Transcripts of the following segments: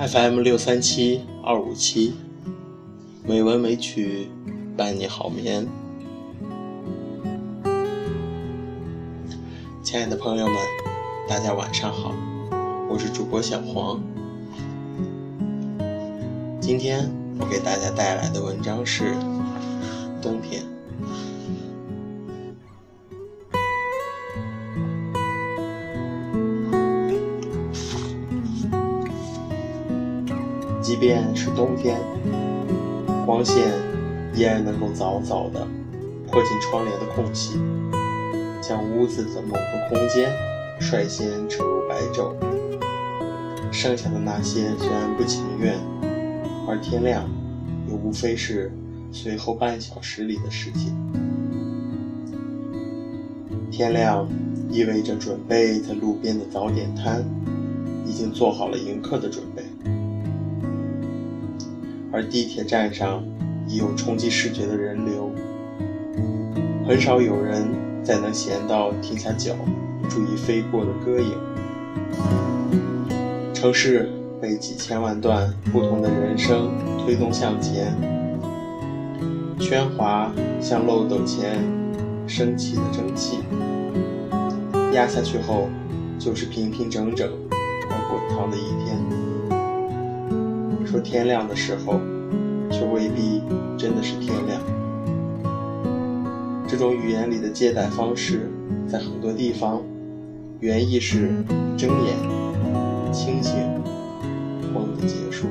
FM 六三七二五七，美文美曲伴你好眠。亲爱的朋友们，大家晚上好，我是主播小黄。今天我给大家带来的文章是冬天。便是冬天，光线依然能够早早的迫进窗帘的空隙，将屋子的某个空间率先扯入白昼。剩下的那些虽然不情愿，而天亮也无非是随后半小时里的事情。天亮意味着准备在路边的早点摊已经做好了迎客的准备。而地铁站上已有冲击视觉的人流，很少有人再能闲到停下脚注意飞过的歌影。城市被几千万段不同的人声推动向前，喧哗像漏斗前升起的蒸汽，压下去后就是平平整整而滚烫的一天。说天亮的时候，却未必真的是天亮。这种语言里的借代方式，在很多地方，原意是睁眼、清醒、梦的结束。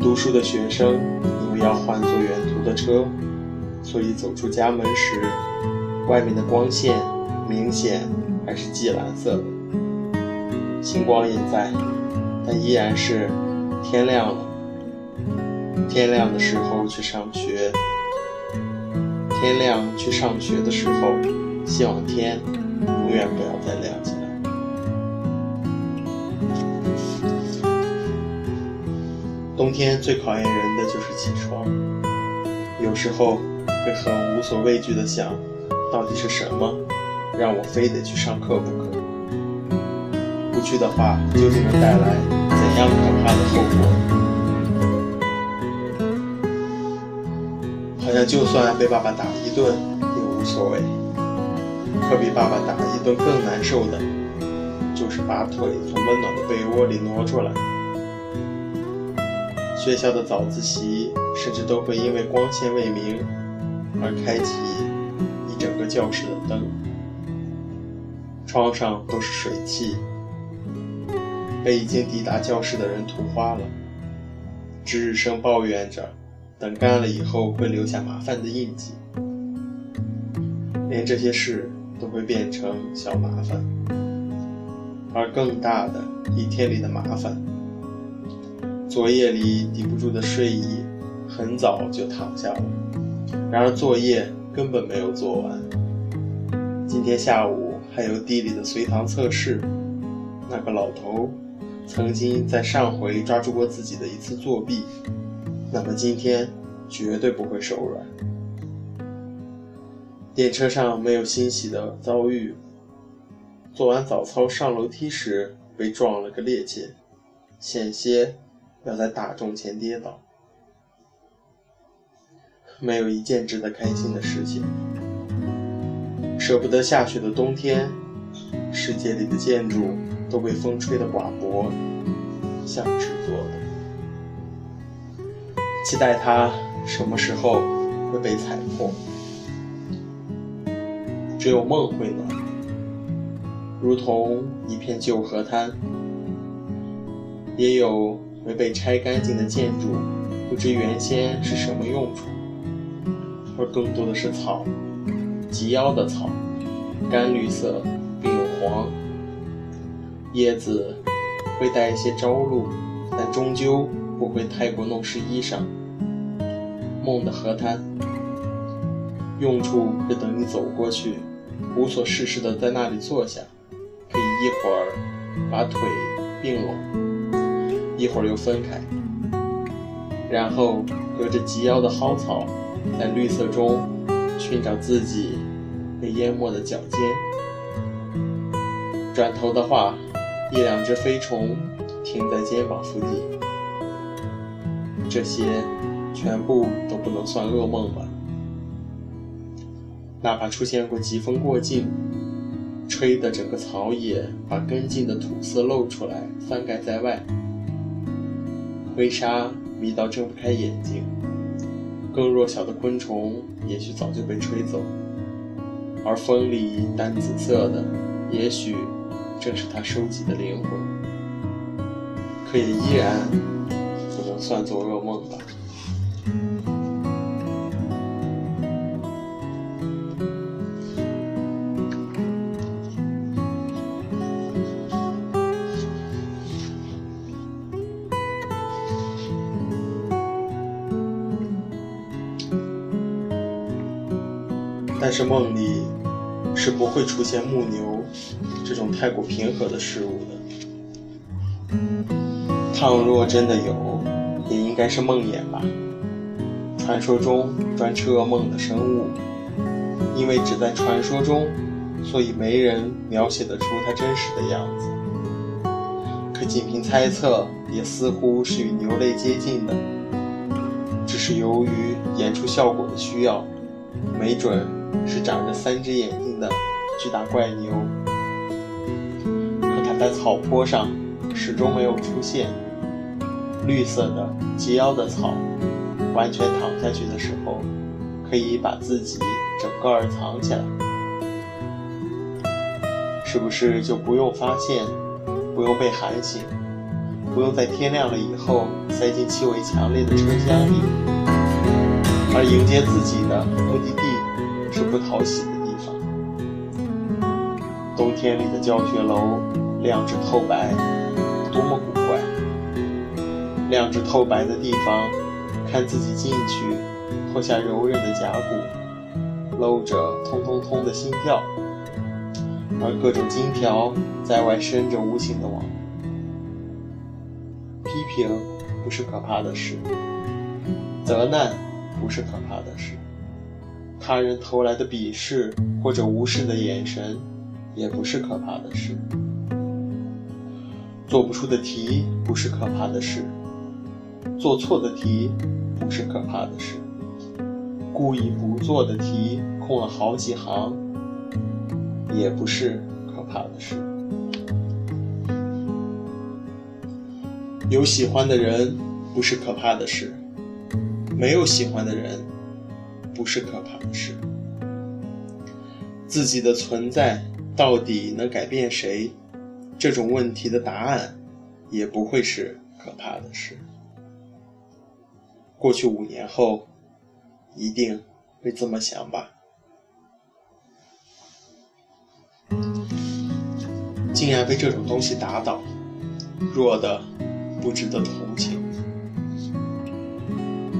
读书的学生因为要换坐远途的车，所以走出家门时，外面的光线明显还是霁蓝色的，星光也在。但依然是天亮了。天亮的时候去上学，天亮去上学的时候，希望天永远不要再亮起来。冬天最考验人的就是起床，有时候会很无所畏惧的想，到底是什么让我非得去上课不可？去的话，究竟能带来怎样可怕的后果？好像就算被爸爸打一顿也无所谓，可比爸爸打一顿更难受的，就是把腿从温暖的被窝里挪出来。学校的早自习甚至都会因为光线未明而开启一整个教室的灯，窗上都是水汽。被已经抵达教室的人涂花了，值日生抱怨着，等干了以后会留下麻烦的印记。连这些事都会变成小麻烦，而更大的一天里的麻烦，作业里抵不住的睡意，很早就躺下了，然而作业根本没有做完。今天下午还有地理的随堂测试，那个老头。曾经在上回抓住过自己的一次作弊，那么今天绝对不会手软。电车上没有欣喜的遭遇，做完早操上楼梯时被撞了个趔趄，险些要在大众前跌倒。没有一件值得开心的事情。舍不得下雪的冬天，世界里的建筑。都被风吹得寡薄，像纸做的。期待它什么时候会被踩破？只有梦会暖，如同一片旧河滩。也有没被拆干净的建筑，不知原先是什么用处，而更多的是草，及腰的草，干绿色并有黄。叶子会带一些朝露，但终究不会太过弄湿衣裳。梦的河滩，用处是等你走过去，无所事事的在那里坐下，可以一会儿把腿并拢，一会儿又分开，然后隔着及腰的蒿草，在绿色中寻找自己被淹没的脚尖。转头的话。一两只飞虫停在肩膀附近。这些全部都不能算噩梦吧？哪怕出现过疾风过境，吹得整个草野把根茎的土色露出来，翻盖在外，灰沙迷到睁不开眼睛，更弱小的昆虫也许早就被吹走，而风里淡紫色的，也许正是他收集的灵魂，可也依然不能算作噩梦吧。但是梦里是不会出现木牛这种太过平和的事物的。倘若真的有，也应该是梦魇吧。传说中专吃噩梦的生物，因为只在传说中，所以没人描写得出它真实的样子。可仅凭猜测，也似乎是与牛类接近的，只是由于演出效果的需要，没准。是长着三只眼睛的巨大怪牛，在草坡上始终没有出现。绿色的及腰的草，完全躺下去的时候，可以把自己整个儿藏起来。是不是就不用发现，不用被喊醒，不用在天亮了以后塞进气味强烈的车厢里，而迎接自己的目的地？是不讨喜的地方。冬天里的教学楼，亮至透白，多么古怪！亮至透白的地方，看自己进去，脱下柔韧的甲骨，露着通通通的心跳，而各种金条在外伸着无情的网。批评不是可怕的事，责难不是可怕的事。他人投来的鄙视或者无视的眼神，也不是可怕的事。做不出的题不是可怕的事，做错的题不是可怕的事，故意不做的题空了好几行，也不是可怕的事。有喜欢的人不是可怕的事，没有喜欢的人。不是可怕的事。自己的存在到底能改变谁？这种问题的答案也不会是可怕的事。过去五年后，一定会这么想吧？竟然被这种东西打倒，弱的不值得同情。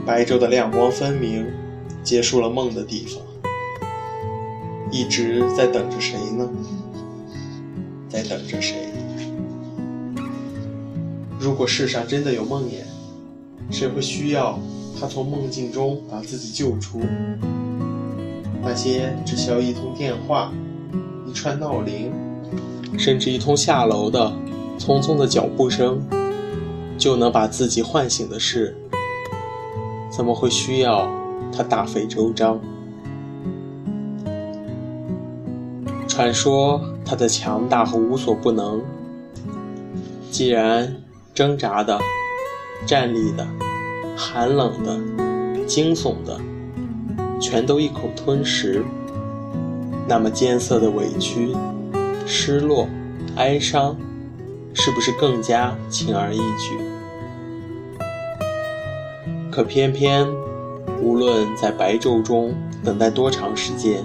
白昼的亮光分明。结束了梦的地方，一直在等着谁呢？在等着谁？如果世上真的有梦魇，谁会需要他从梦境中把自己救出？那些只需要一通电话、一串闹铃，甚至一通下楼的匆匆的脚步声，就能把自己唤醒的事，怎么会需要？他大费周章，传说他的强大和无所不能。既然挣扎的、站立的、寒冷的、惊悚的，全都一口吞食，那么艰涩的委屈、失落、哀伤，是不是更加轻而易举？可偏偏。无论在白昼中等待多长时间，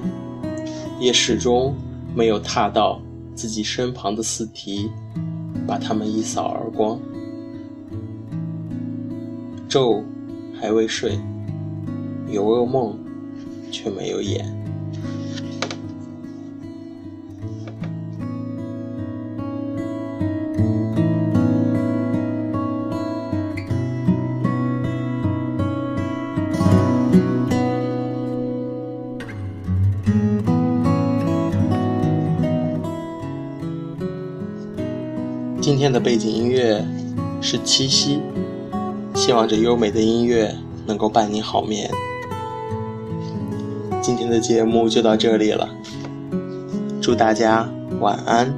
也始终没有踏到自己身旁的四蹄，把他们一扫而光。昼还未睡，有噩梦却没有演。今天的背景音乐是七夕，希望这优美的音乐能够伴你好眠。今天的节目就到这里了，祝大家晚安。